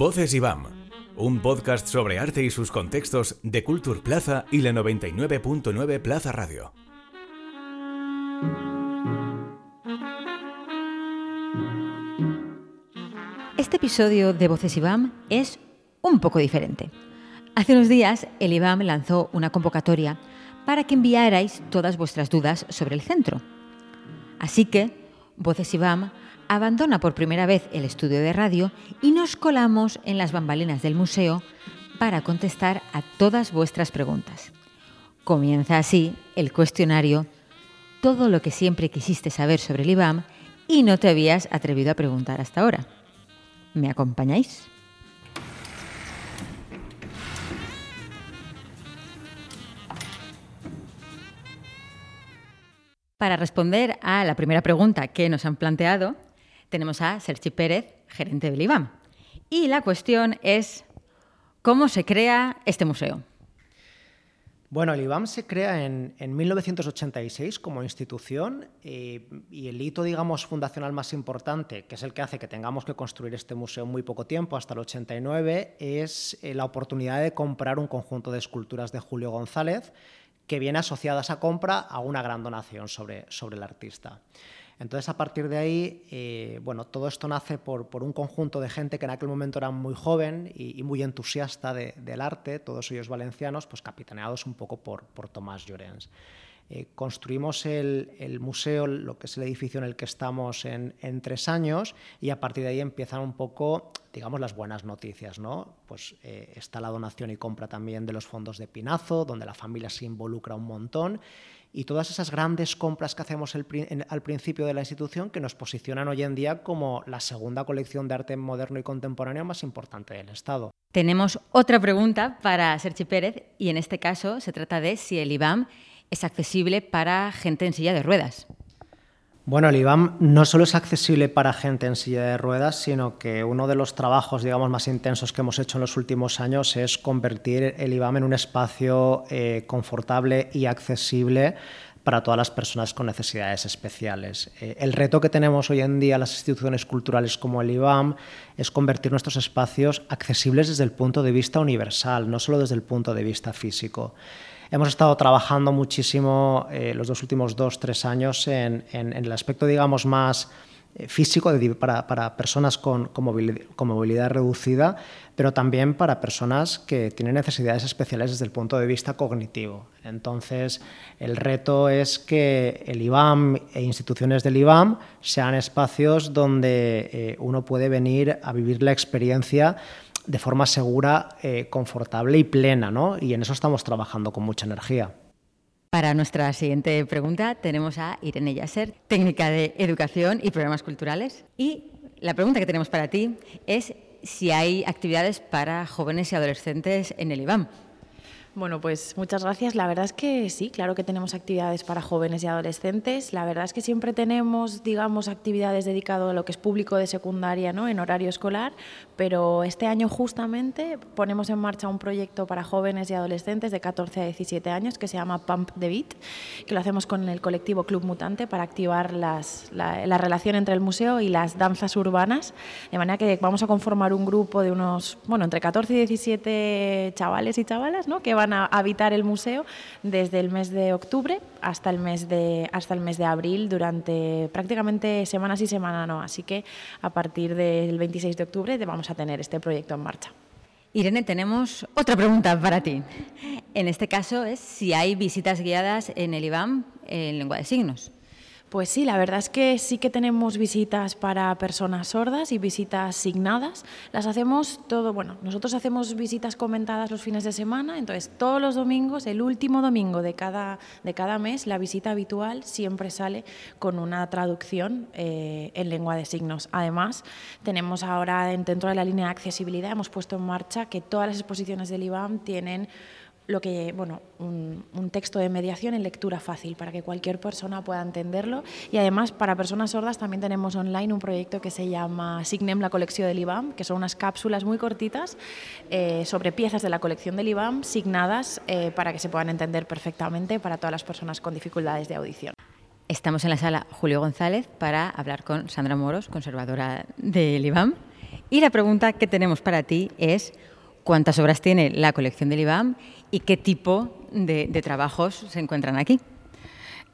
Voces IBAM, un podcast sobre arte y sus contextos de Culture Plaza y la 99.9 Plaza Radio. Este episodio de Voces IBAM es un poco diferente. Hace unos días el IBAM lanzó una convocatoria para que enviarais todas vuestras dudas sobre el centro. Así que Voces IBAM abandona por primera vez el estudio de radio y nos colamos en las bambalinas del museo para contestar a todas vuestras preguntas. Comienza así el cuestionario Todo lo que siempre quisiste saber sobre el IBAM y no te habías atrevido a preguntar hasta ahora. ¿Me acompañáis? Para responder a la primera pregunta que nos han planteado, tenemos a Sergi Pérez, gerente del IBAM. Y la cuestión es, ¿cómo se crea este museo? Bueno, el IBAM se crea en, 1986 como institución eh, y el hito, digamos, fundacional más importante, que es el que hace que tengamos que construir este museo muy poco tiempo, hasta el 89, es eh, la oportunidad de comprar un conjunto de esculturas de Julio González que viene asociada a esa compra a una gran donación sobre, sobre el artista. Entonces, a partir de ahí, eh, bueno, todo esto nace por, un conjunto de gente que en aquel momento era muy joven y, muy entusiasta del arte, todos ellos valencianos, pues capitaneados un poco por, Tomás Llorens. Eh, construimos el, museo, lo que es el edificio en el que estamos, en, tres años y a partir de ahí empiezan un poco, digamos, las buenas noticias. ¿no? Pues eh, está la donación y compra también de los fondos de Pinazo, donde la familia se involucra un montón y todas esas grandes compras que hacemos al principio de la institución que nos posicionan hoy en día como la segunda colección de arte moderno y contemporáneo más importante del Estado. Tenemos otra pregunta para Sergi Pérez y en este caso se trata de si el IBAM es accesible para gente en silla de ruedas. Bueno, el IBAM no solo es accesible para gente en silla de ruedas, sino que uno de los trabajos, digamos, más intensos que hemos hecho en los últimos años es convertir el IBAM en un espacio eh, confortable y accesible para todas las personas con necesidades especiales. Eh, el reto que tenemos hoy en día las instituciones culturales como el IBAM es convertir nuestros espacios accesibles desde el punto de vista universal, no solo desde el punto de vista físico. Hemos estado trabajando muchísimo eh, los dos últimos dos, tres años en, el aspecto, digamos, más eh, físico para, personas con, movilidad, reducida, pero también para personas que tienen necesidades especiales desde el punto de vista cognitivo. Entonces, el reto es que el IBAM e instituciones del IBAM sean espacios donde eh, uno puede venir a vivir la experiencia de forma segura, eh, confortable y plena, ¿no? Y en eso estamos trabajando con mucha energía. Para nuestra siguiente pregunta tenemos a Irene Yasser, técnica de educación y programas culturales. Y la pregunta que tenemos para ti es si hay actividades para jóvenes y adolescentes en el IBAM. Bueno, pues muchas gracias. La verdad es que sí, claro que tenemos actividades para jóvenes y adolescentes. La verdad es que siempre tenemos, digamos, actividades dedicadas a lo que es público de secundaria, ¿no? En horario escolar, pero este año justamente ponemos en marcha un proyecto para jóvenes y adolescentes de 14 a 17 años que se llama Pump the Beat, que lo hacemos con el colectivo Club Mutante para activar las, la, la relación entre el museo y las danzas urbanas, de manera que vamos a conformar un grupo de unos, bueno, entre 14 y 17 chavales y chavalas, ¿no? Que van a habitar el museo desde el mes de octubre hasta el mes de, hasta el mes de abril durante prácticamente semanas y semanas, no. Así que a partir del 26 de octubre vamos a tener este proyecto en marcha. Irene, tenemos otra pregunta para ti. En este caso es si hay visitas guiadas en el IBAM en lengua de signos. Pues sí, la verdad es que sí que tenemos visitas para personas sordas y visitas signadas. Las hacemos todo, bueno, nosotros hacemos visitas comentadas los fines de semana, entonces todos los domingos, el último domingo de cada, de cada mes, la visita habitual siempre sale con una traducción eh, en lengua de signos. Además, tenemos ahora dentro de la línea de accesibilidad, hemos puesto en marcha que todas las exposiciones del IBAM tienen lo que, bueno, un, texto de mediación en lectura fácil para que cualquier persona pueda entenderlo. Y además, para personas sordas también tenemos online un proyecto que se llama Signem, la colección del IBAM, que son unas cápsulas muy cortitas eh, sobre piezas de la colección del IBAM signadas eh, para que se puedan entender perfectamente para todas las personas con dificultades de audición. Estamos en la sala Julio González para hablar con Sandra Moros, conservadora del IBAM. Y la pregunta que tenemos para ti es cuántas obras tiene la colección del IBAM y qué tipo de, trabajos se encuentran aquí.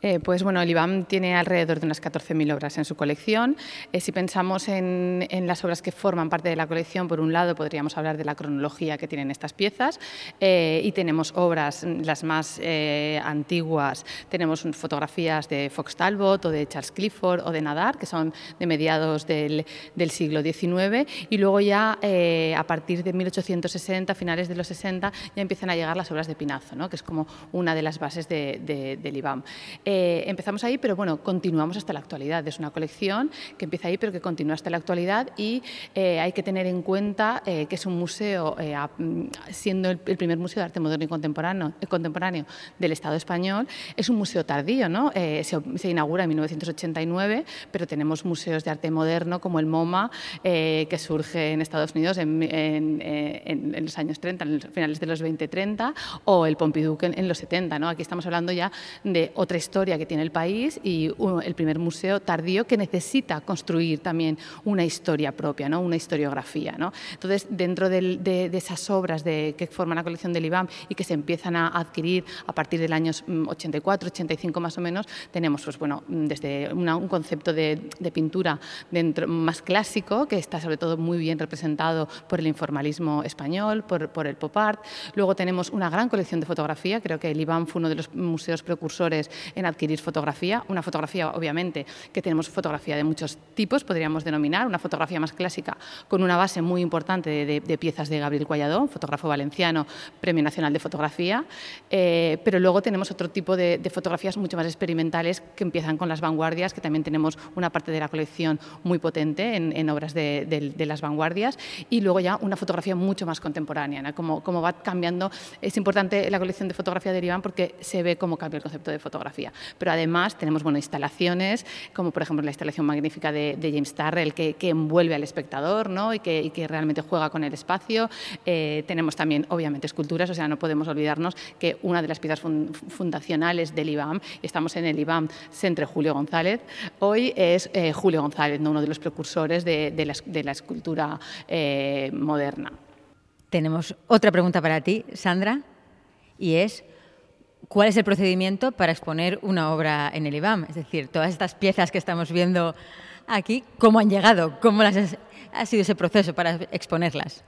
Eh, pues bueno, el IBAM tiene alrededor de unas 14.000 obras en su colección. Eh, si pensamos en, las obras que forman parte de la colección, por un lado podríamos hablar de la cronología que tienen estas piezas eh, y tenemos obras, las más antiguas, tenemos fotografías de Fox Talbot o de Charles Clifford o de Nadar, que son de mediados del, siglo XIX, y luego ya a partir de 1860, finales de los 60, ya empiezan a llegar las obras de Pinazo, ¿no? que es como una de las bases del IBAM. Empezamos ahí, pero bueno, continuamos hasta la actualidad. Es una colección que empieza ahí, pero que continúa hasta la actualidad y eh, hay que tener en cuenta eh, que es un museo, siendo el, primer museo de arte moderno y contemporáneo, contemporáneo del Estado español, es un museo tardío, ¿no? Se, inaugura en 1989, pero tenemos museos de arte moderno como el MoMA, que surge en Estados Unidos en, los años 30, en finales de los 20-30, o el Pompidou en, los 70. ¿no? Aquí estamos hablando ya de otra historia que tiene el país y el primer museo tardío que necesita construir también una historia propia, ¿no? una historiografía. ¿no? Entonces, dentro de, esas obras de, que forman la colección del IBAM y que se empiezan a adquirir a partir del año 84, 85 más o menos, tenemos pues, bueno, desde un concepto de, pintura dentro, más clásico, que está sobre todo muy bien representado por el informalismo español, por, por el pop art. Luego tenemos una gran colección de fotografía, creo que el IBAM fue uno de los museos precursores en adquirir fotografía. Una fotografía, obviamente, que tenemos fotografía de muchos tipos, podríamos denominar, una fotografía más clásica con una base muy importante de, piezas de Gabriel Cualladó, fotógrafo valenciano, Premio Nacional de Fotografía, eh, pero luego tenemos otro tipo de, fotografías mucho más experimentales que empiezan con las vanguardias, que también tenemos una parte de la colección muy potente en, obras de, las vanguardias, y luego ya una fotografía mucho más contemporánea, como, como va cambiando. Es importante la colección de fotografía de Iván porque se ve cómo cambia el concepto de fotografía. Pero además tenemos bueno, instalaciones, como por ejemplo la instalación magnífica de, James Tarrell, que, envuelve al espectador ¿no? y, que, realmente juega con el espacio. Eh, tenemos también, obviamente, esculturas, o sea, no podemos olvidarnos que una de las piezas fundacionales del IBAM, estamos en el IBAM Centre Julio González, hoy es eh, Julio González, ¿no? uno de los precursores de, de, la, de la, escultura eh, moderna. Tenemos otra pregunta para ti, Sandra, y es, ¿Cuál es el procedimiento para exponer una obra en el IBAM? Es decir, todas estas piezas que estamos viendo aquí, ¿cómo han llegado? ¿Cómo ha sido ese proceso para exponerlas?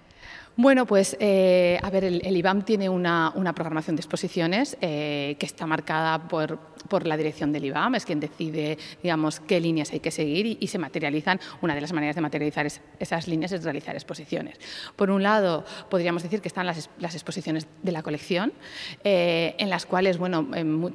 Bueno, pues eh, a ver, el, IBAM tiene una, programación de exposiciones eh, que está marcada por, por, la dirección del IBAM, es quien decide, digamos, qué líneas hay que seguir y, se materializan. Una de las maneras de materializar esas líneas es realizar exposiciones. Por un lado, podríamos decir que están las, exposiciones de la colección, eh, en las cuales, bueno,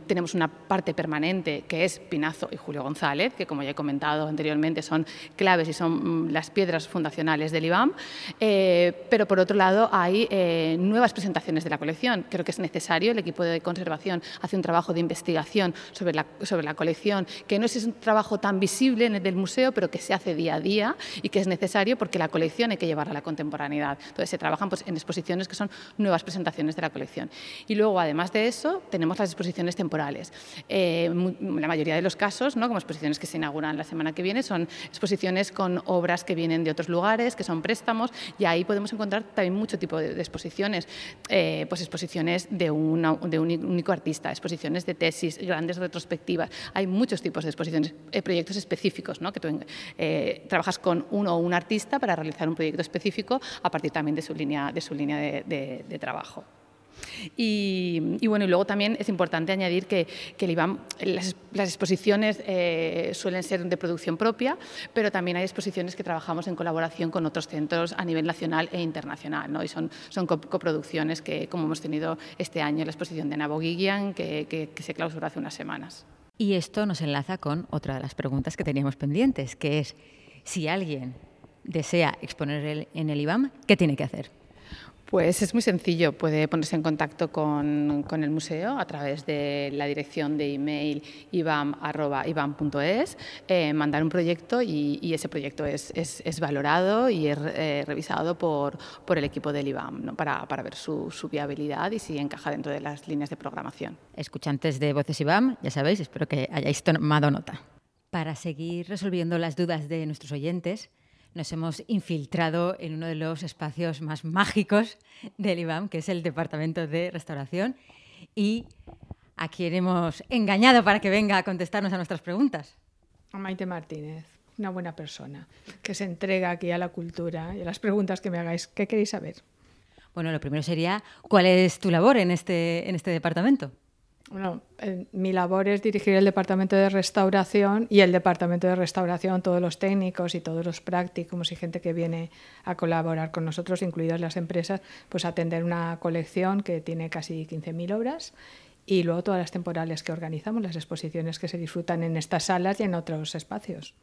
tenemos una parte permanente que es Pinazo y Julio González, que como ya he comentado anteriormente son claves y son mm, las piedras fundacionales del IBAM, pero por otro lado, hay eh, nuevas presentaciones de la colección. Creo que es necesario, el equipo de conservación hace un trabajo de investigación sobre la, sobre la colección, que no es un trabajo tan visible en el del museo, pero que se hace día a día y que es necesario porque la colección hay que llevarla a la contemporaneidad. Entonces, se trabajan pues, en exposiciones que son nuevas presentaciones de la colección. Y luego, además de eso, tenemos las exposiciones temporales. Eh, la mayoría de los casos, ¿no? como exposiciones que se inauguran la semana que viene, son exposiciones con obras que vienen de otros lugares, que son préstamos, y ahí podemos encontrar hay mucho tipo de, exposiciones, eh, pues exposiciones de, un único artista, exposiciones de tesis, grandes retrospectivas. Hay muchos tipos de exposiciones, eh, proyectos específicos, ¿no? que tú eh, trabajas con uno o un artista para realizar un proyecto específico a partir también de, su línea de trabajo. Y, bueno, y luego también es importante añadir que, las, exposiciones eh, suelen ser de producción propia, pero también hay exposiciones que trabajamos en colaboración con otros centros a nivel nacional e internacional, ¿no? y son, coproducciones que, como hemos tenido este año, la exposición de Nabo que, que se clausuró hace unas semanas. Y esto nos enlaza con otra de las preguntas que teníamos pendientes, que es si alguien desea exponer en el IBAM, ¿qué tiene que hacer? Pues es muy sencillo, puede ponerse en contacto con, el museo a través de la dirección de email ibam.es, eh, mandar un proyecto y, ese proyecto es, valorado y es eh, revisado por, por, el equipo del IBAM para, ver su, su, viabilidad y si encaja dentro de las líneas de programación. Escuchantes de Voces IBAM, ya sabéis, espero que hayáis tomado nota. Para seguir resolviendo las dudas de nuestros oyentes, nos hemos infiltrado en uno de los espacios más mágicos del IBAM, que es el Departamento de Restauración, y a quien hemos engañado para que venga a contestarnos a nuestras preguntas. A Maite Martínez, una buena persona, que se entrega aquí a la cultura y a las preguntas que me hagáis. ¿Qué queréis saber? Bueno, lo primero sería, ¿cuál es tu labor en este, en este departamento? Bueno, mi labor es dirigir el departamento de restauración y el departamento de restauración, todos los técnicos y todos los prácticos y gente que viene a colaborar con nosotros, incluidas las empresas, pues atender una colección que tiene casi 15.000 obras y luego todas las temporales que organizamos, las exposiciones que se disfrutan en estas salas y en otros espacios.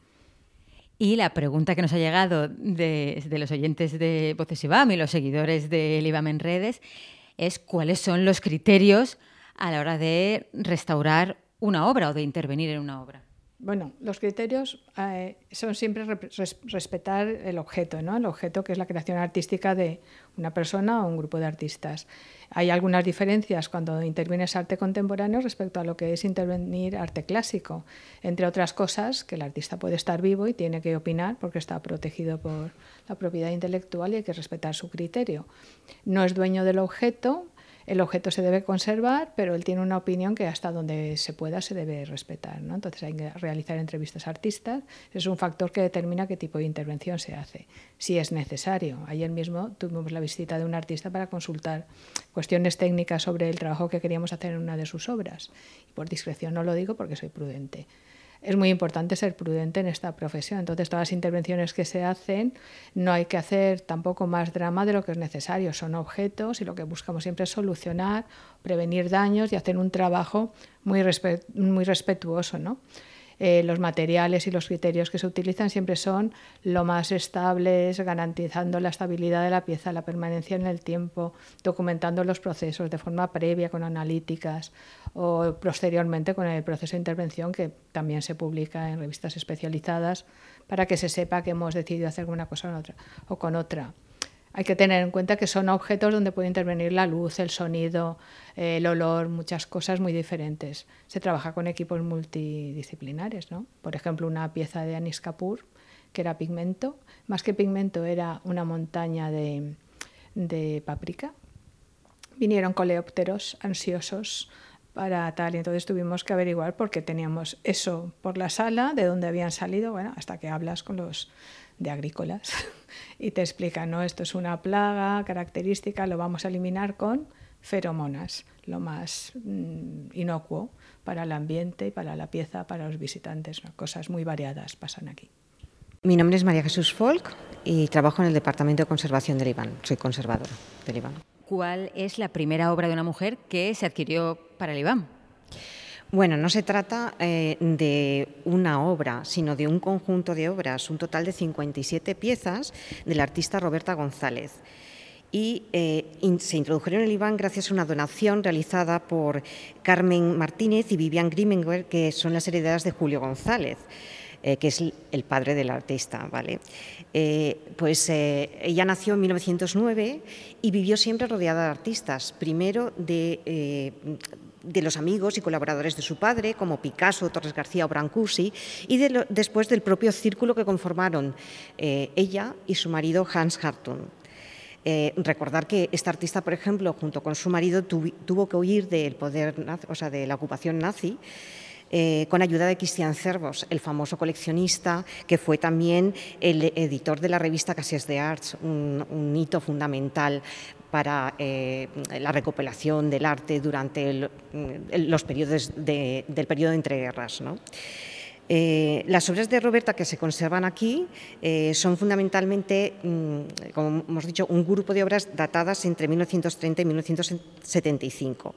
Y la pregunta que nos ha llegado de, los oyentes de Voces IBAM y los seguidores del IBAM en redes es cuáles son los criterios a la hora de restaurar una obra o de intervenir en una obra? Bueno, los criterios eh, son siempre respetar el objeto, ¿no? el objeto que es la creación artística de una persona o un grupo de artistas. Hay algunas diferencias cuando intervienes arte contemporáneo respecto a lo que es intervenir arte clásico. Entre otras cosas, que el artista puede estar vivo y tiene que opinar porque está protegido por la propiedad intelectual y hay que respetar su criterio. No es dueño del objeto, el objeto se debe conservar, pero él tiene una opinión que hasta donde se pueda se debe respetar. ¿no? Entonces hay que realizar entrevistas a artistas, es un factor que determina qué tipo de intervención se hace, si es necesario. Ayer mismo tuvimos la visita de un artista para consultar cuestiones técnicas sobre el trabajo que queríamos hacer en una de sus obras. Y por discreción no lo digo porque soy prudente es muy importante ser prudente en esta profesión. Entonces, todas las intervenciones que se hacen no hay que hacer tampoco más drama de lo que es necesario. Son objetos y lo que buscamos siempre es solucionar, prevenir daños y hacer un trabajo muy, respetuoso. ¿no? Eh, los materiales y los criterios que se utilizan siempre son lo más estables, garantizando la estabilidad de la pieza, la permanencia en el tiempo, documentando los procesos de forma previa con analíticas o posteriormente con el proceso de intervención que también se publica en revistas especializadas para que se sepa que hemos decidido hacer una cosa otra, o con otra. Hay que tener en cuenta que son objetos donde puede intervenir la luz, el sonido, el olor, muchas cosas muy diferentes. Se trabaja con equipos multidisciplinares, ¿no? Por ejemplo, una pieza de Anis Kapoor, que era pigmento, más que pigmento era una montaña de, de páprica. Vinieron coleópteros ansiosos para tal, y entonces tuvimos que averiguar por qué teníamos eso por la sala, de dónde habían salido, bueno, hasta que hablas con los de agrícolas y te explican, no, esto es una plaga característica, lo vamos a eliminar con feromonas, lo más mm, inocuo para el ambiente y para la pieza, para los visitantes. Cosas muy variadas pasan aquí. Mi nombre es María Jesús Folk y trabajo en el Departamento de Conservación del IBAN. Soy conservadora del IBAN. ¿Cuál es la primera obra de una mujer que se adquirió para el IBAN? Bueno, no se trata eh, de una obra, sino de un conjunto de obras, un total de 57 piezas del artista Roberta González. Y eh, se introdujeron en el IBAN gracias a una donación realizada por Carmen Martínez y Vivian Grimenwer, que son las heredadas de Julio González. Eh, que es el padre del artista. ¿vale? pues ella nació en 1909 y vivió siempre rodeada de artistas, primero de de los amigos y colaboradores de su padre, como Picasso, Torres García o Brancusi, y después del propio círculo que conformaron eh, ella y su marido Hans Hartung. Eh, recordar que esta artista, por ejemplo, junto con su marido, tuvo que huir del poder, o sea, de la ocupación nazi. Eh, con ayuda de Christian Cervos, el famoso coleccionista que fue también el editor de la revista Casies de Arts, un hito fundamental para eh, la recopilación del arte durante los periodos del periodo de entreguerras. ¿no? Eh, las obras de Roberta que se conservan aquí eh, son fundamentalmente, mm, como hemos dicho, un grupo de obras datadas entre 1930 y 1975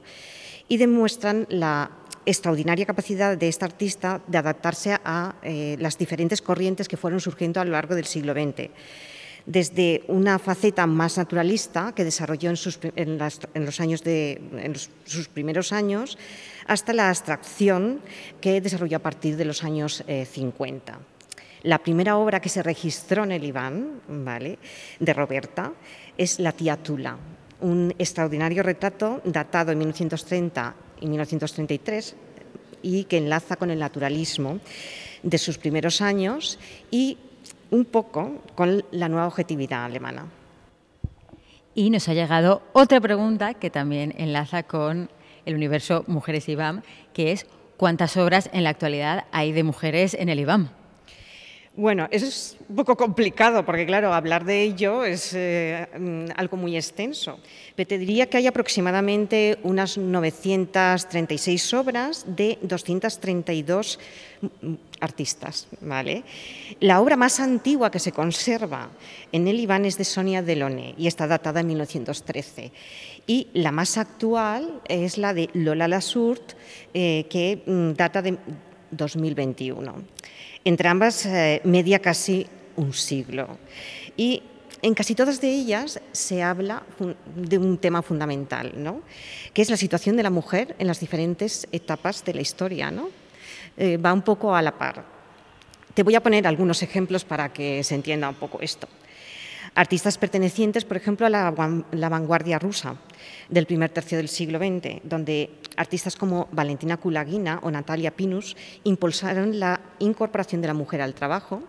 y demuestran la extraordinaria capacidad de esta artista de adaptarse a las diferentes corrientes que fueron surgiendo a lo largo del siglo XX desde una faceta más naturalista que desarrolló en sus, los primeros años, hasta la abstracción que desarrolló a partir de los años 50. Eh, la primera obra que se registró en el Iván, ¿vale? de Roberta, es La tía Tula, un extraordinario retrato datado en 1930 y 1933 y que enlaza con el naturalismo de sus primeros años y un poco con la nueva objetividad alemana. Y nos ha llegado otra pregunta que también enlaza con el universo Mujeres IBAM, que es ¿cuántas obras en la actualidad hay de mujeres en el IBAM? Bueno, eso es un poco complicado porque, claro, hablar de ello es eh, mm, algo muy extenso. Pero te diría que hay aproximadamente unas 936 obras de 232 mm, artistas. ¿vale? La obra más antigua que se conserva en el Iván es de Sonia Delone y está datada en 1913. Y la más actual es la de Lola Lasurt, eh, que mm, data de 2021. Entre ambas eh, media casi un siglo. Y en casi todas de ellas se habla de un tema fundamental, ¿no? que es la situación de la mujer en las diferentes etapas de la historia. ¿no? Eh, va un poco a la par. Te voy a poner algunos ejemplos para que se entienda un poco esto. Artistas pertenecientes, por ejemplo, a la, vanguardia rusa del primer tercio del siglo XX, donde artistas como Valentina Kulagina o Natalia Pinus impulsaron la incorporación de la mujer al trabajo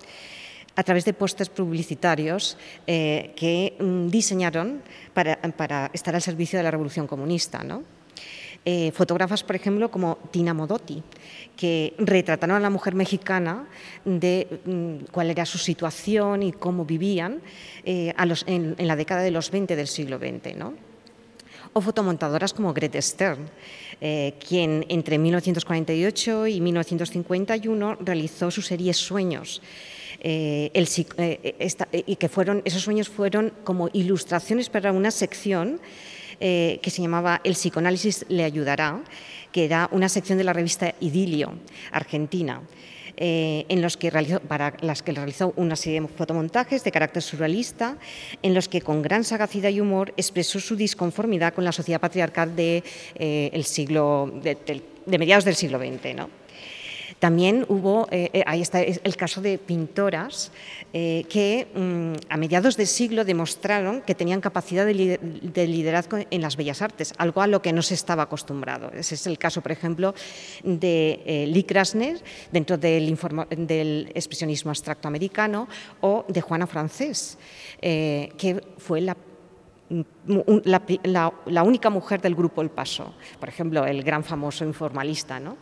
a través de postes publicitarios eh, que mm, diseñaron para, para, estar al servicio de la revolución comunista. ¿no? Eh, fotógrafas, por ejemplo, como Tina Modotti, que retrataron a la mujer mexicana de mm, cuál era su situación y cómo vivían eh, en, la década de los 20 del siglo XX. O fotomontadoras como Greta Stern, eh, quien entre 1948 y 1951 realizó su serie Sueños. y que fueron, esos sueños fueron como ilustraciones para una sección eh, que se llamaba El psicoanálisis le ayudará, que era una sección de la revista Idilio, argentina. Eh, en los que realizó, para las que realizó una serie de fotomontajes de carácter surrealista, en los que con gran sagacidad y humor expresó su disconformidad con la sociedad patriarcal de, eh, siglo, de, mediados del siglo XX. ¿no? También hubo, eh, eh, ahí está el caso de pintoras eh, que mm, a mediados del siglo demostraron que tenían capacidad de, liderazgo en las bellas artes, algo a lo que no se estaba acostumbrado. Ese es el caso, por ejemplo, de Lee Krasner, dentro del, del, expresionismo abstracto americano, o de Juana Francés, que fue la la, única mujer del grupo El Paso, por ejemplo, el gran famoso informalista. ¿no?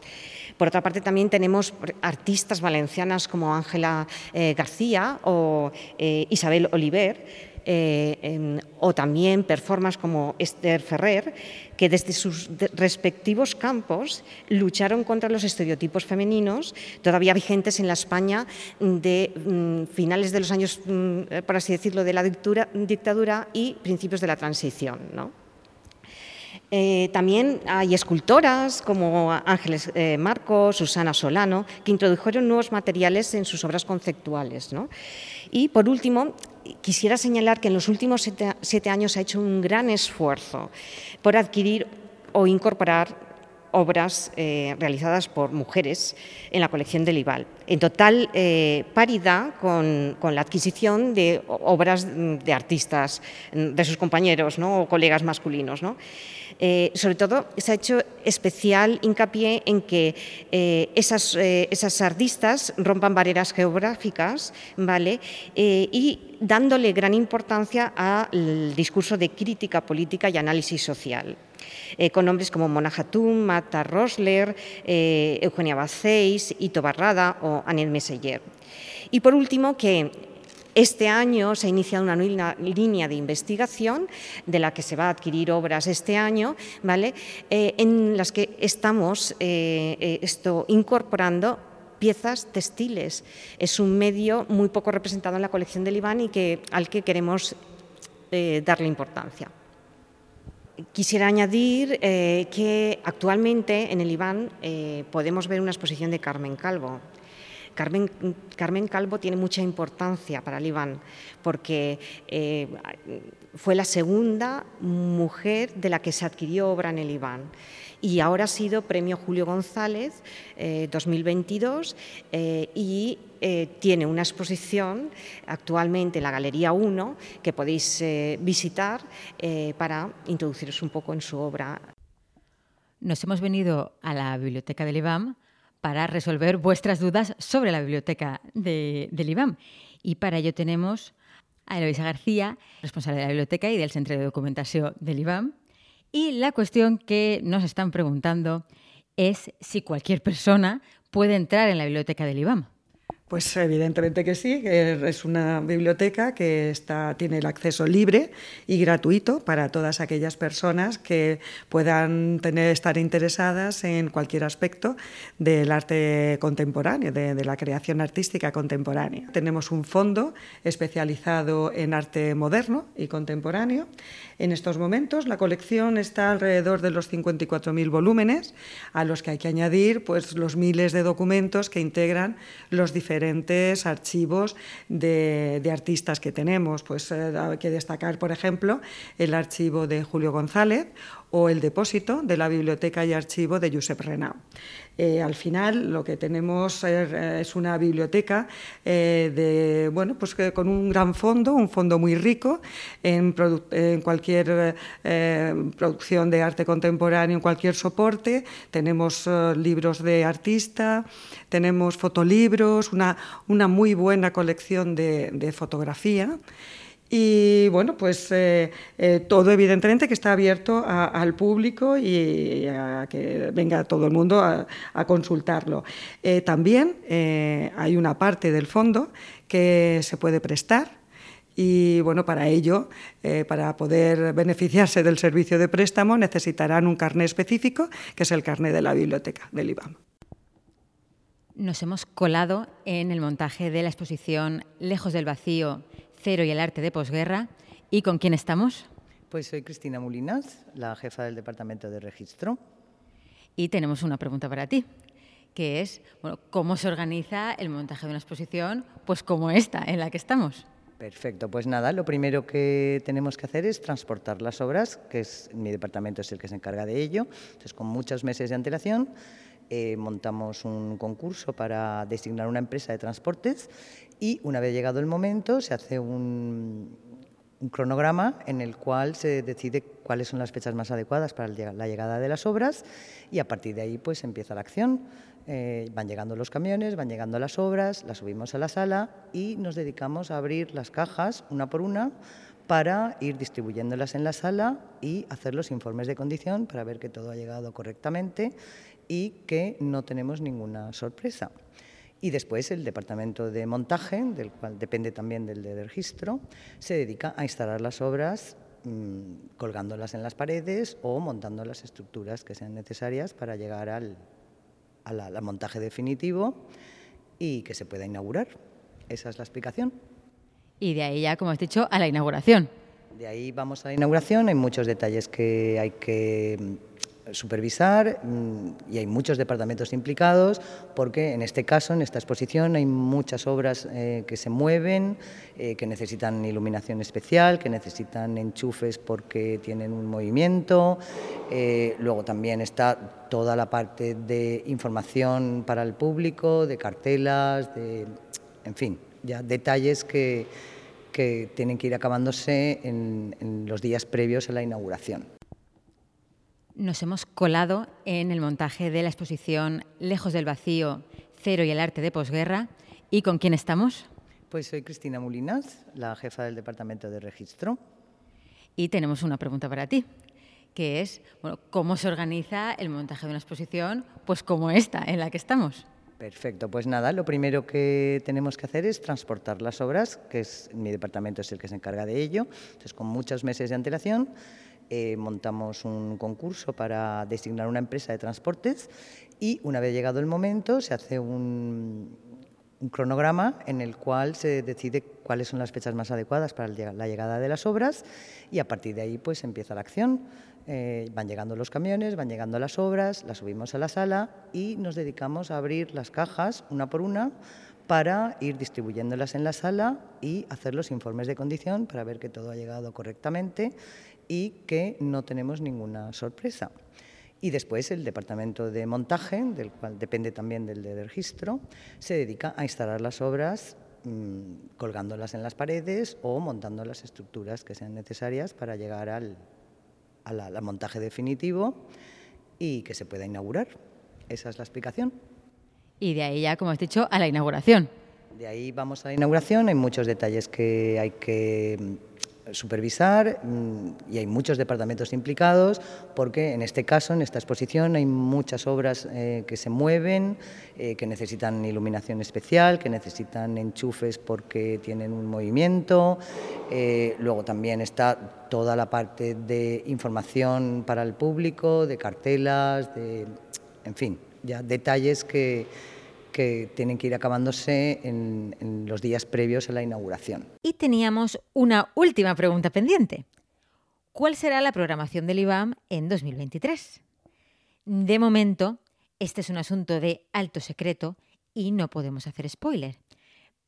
Por otra parte, también tenemos artistas valencianas como Ángela eh, García o eh, Isabel Oliver, eh, o también performances como Esther Ferrer, que desde sus respectivos campos lucharon contra los estereotipos femeninos todavía vigentes en la España de mm, finales de los años, mm, por así decirlo, de la dictadura y principios de la transición. ¿no? Eh, también hay escultoras como Ángeles eh, Marcos, Susana Solano, que introdujeron nuevos materiales en sus obras conceptuales. Y por último, quisiera señalar que en los últimos siete, años se ha hecho un gran esfuerzo por adquirir o incorporar obras eh, realizadas por mujeres en la colección del IBAL. En total paridad con, la adquisición de obras de artistas, de sus compañeros o colegas masculinos. Eh, sobre todo se ha hecho especial hincapié en que eh, esas, eh, esas, artistas rompan barreras geográficas ¿vale? y dándole gran importancia al discurso de crítica política y análisis social. Con nombres como Mona Hatoum, Marta Rosler, Eugenia Bacéis, Ito Barrada o Anel Meseller. Y por último, que este año se ha iniciado una línea de investigación de la que se va a adquirir obras este año, ¿vale? Eh, en las que estamos eh, eh, esto, incorporando piezas textiles. Es un medio muy poco representado en la colección del IBAN y que, al que queremos darle importancia. Quisiera añadir que actualmente en el IBAN podemos ver una exposición de Carmen Calvo, Carmen, Carmen Calvo tiene mucha importancia para el IBAN porque eh, fue la segunda mujer de la que se adquirió obra en el IBAN y ahora ha sido Premio Julio González 2022 eh, y eh, tiene una exposición actualmente en la Galería 1 que podéis eh, visitar eh, para introduciros un poco en su obra. Nos hemos venido a la biblioteca del IBAM para resolver vuestras dudas sobre la biblioteca de, del IBAM. Y para ello tenemos a Eloisa García, responsable de la biblioteca y del Centro de Documentación del IBAM. Y la cuestión que nos están preguntando es si cualquier persona puede entrar en la biblioteca del IBAM. Pues evidentemente que sí, es una biblioteca que está, tiene el acceso libre y gratuito para todas aquellas personas que puedan tener, estar interesadas en cualquier aspecto del arte contemporáneo, de, de la creación artística contemporánea. Tenemos un fondo especializado en arte moderno y contemporáneo. En estos momentos la colección está alrededor de los 54.000 volúmenes, a los que hay que añadir pues, los miles de documentos que integran los diferentes diferentes archivos de, artistas que tenemos. Pues eh, hay que destacar, por ejemplo, el archivo de Julio González o el depósito de la Biblioteca y Archivo de Josep Renau. Eh, al final lo que tenemos eh, es una biblioteca eh, de, bueno, pues que con un gran fondo, un fondo muy rico en, cualquier producción de arte contemporáneo, en cualquier soporte. Tenemos libros de artista, tenemos fotolibros, una, una muy buena colección de, de fotografía. Y bueno, pues eh, eh, todo evidentemente que está abierto al público y a que venga todo el mundo a, consultarlo. Eh, también hay una parte del fondo que se puede prestar y bueno, para ello, para poder beneficiarse del servicio de préstamo, necesitarán un carné específico, que es el carné de la biblioteca del IBAM. Nos hemos colado en el montaje de la exposición Lejos del Vacío, Cero y el arte de posguerra. ¿Y con quién estamos? Pues soy Cristina Mulinas, la jefa del Departamento de Registro. Y tenemos una pregunta para ti, que es, bueno, ¿cómo se organiza el montaje de una exposición pues como esta en la que estamos? Perfecto, pues nada, lo primero que tenemos que hacer es transportar las obras, que es mi departamento es el que se encarga de ello. Entonces, con muchos meses de antelación, eh, montamos un concurso para designar una empresa de transportes y una vez llegado el momento se hace un, un cronograma en el cual se decide cuáles son las fechas más adecuadas para la llegada de las obras y a partir de ahí pues empieza la acción. Eh, van llegando los camiones, van llegando las obras, las subimos a la sala y nos dedicamos a abrir las cajas una por una para ir distribuyéndolas en la sala y hacer los informes de condición para ver que todo ha llegado correctamente y que no tenemos ninguna sorpresa. Y después el departamento de montaje, del cual depende también del de registro, se dedica a instalar las obras mmm, colgándolas en las paredes o montando las estructuras que sean necesarias para llegar al, al, al montaje definitivo y que se pueda inaugurar. Esa es la explicación. Y de ahí ya, como has dicho, a la inauguración. De ahí vamos a la inauguración, hay muchos detalles que hay que supervisar mm, y hay muchos departamentos implicados porque en este caso, en esta exposición, hay muchas obras eh, que se mueven, eh, que necesitan iluminación especial, que necesitan enchufes porque tienen un movimiento. Eh, luego también está toda la parte de información para el público, de cartelas, de, en fin, ya detalles que, que tienen que ir acabándose en, en los días previos a la inauguración. Nos hemos colado en el montaje de la exposición Lejos del Vacío, Cero y el arte de posguerra. ¿Y con quién estamos? Pues soy Cristina Mulinas, la jefa del Departamento de Registro. Y tenemos una pregunta para ti, que es, bueno, ¿cómo se organiza el montaje de una exposición pues como esta en la que estamos? Perfecto, pues nada, lo primero que tenemos que hacer es transportar las obras, que es mi departamento es el que se encarga de ello. Entonces, con muchos meses de antelación, eh, montamos un concurso para designar una empresa de transportes y una vez llegado el momento se hace un, un cronograma en el cual se decide cuáles son las fechas más adecuadas para la llegada de las obras y a partir de ahí pues empieza la acción. eh, van llegando los camiones, van llegando las obras, las subimos a la sala y nos dedicamos a abrir las cajas una por una para ir distribuyéndolas en la sala y hacer los informes de condición para ver que todo ha llegado correctamente y que no tenemos ninguna sorpresa. Y después el departamento de montaje, del cual depende también del de registro, se dedica a instalar las obras mm, colgándolas en las paredes o montando las estructuras que sean necesarias para llegar al, al montaje definitivo y que se pueda inaugurar. Esa es la explicación. Y de ahí ya, como has dicho, a la inauguración. De ahí vamos a la inauguración, hay muchos detalles que hay que supervisar mm, y hay muchos departamentos implicados porque en este caso, en esta exposición, hay muchas obras eh, que se mueven, eh, que necesitan iluminación especial, que necesitan enchufes porque tienen un movimiento. Eh, luego también está toda la parte de información para el público, de cartelas, de, en fin, ya detalles que, que tienen que ir acabándose en, los días previos a la inauguración. Y teníamos una última pregunta pendiente. ¿Cuál será la programación del IBAM en 2023? De momento, este es un asunto de alto secreto y no podemos hacer spoiler.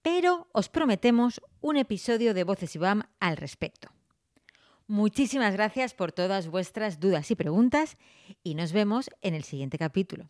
Pero os prometemos un episodio de Voces IBAM al respecto. Muchísimas gracias por todas vuestras dudas y preguntas y nos vemos en el siguiente capítulo.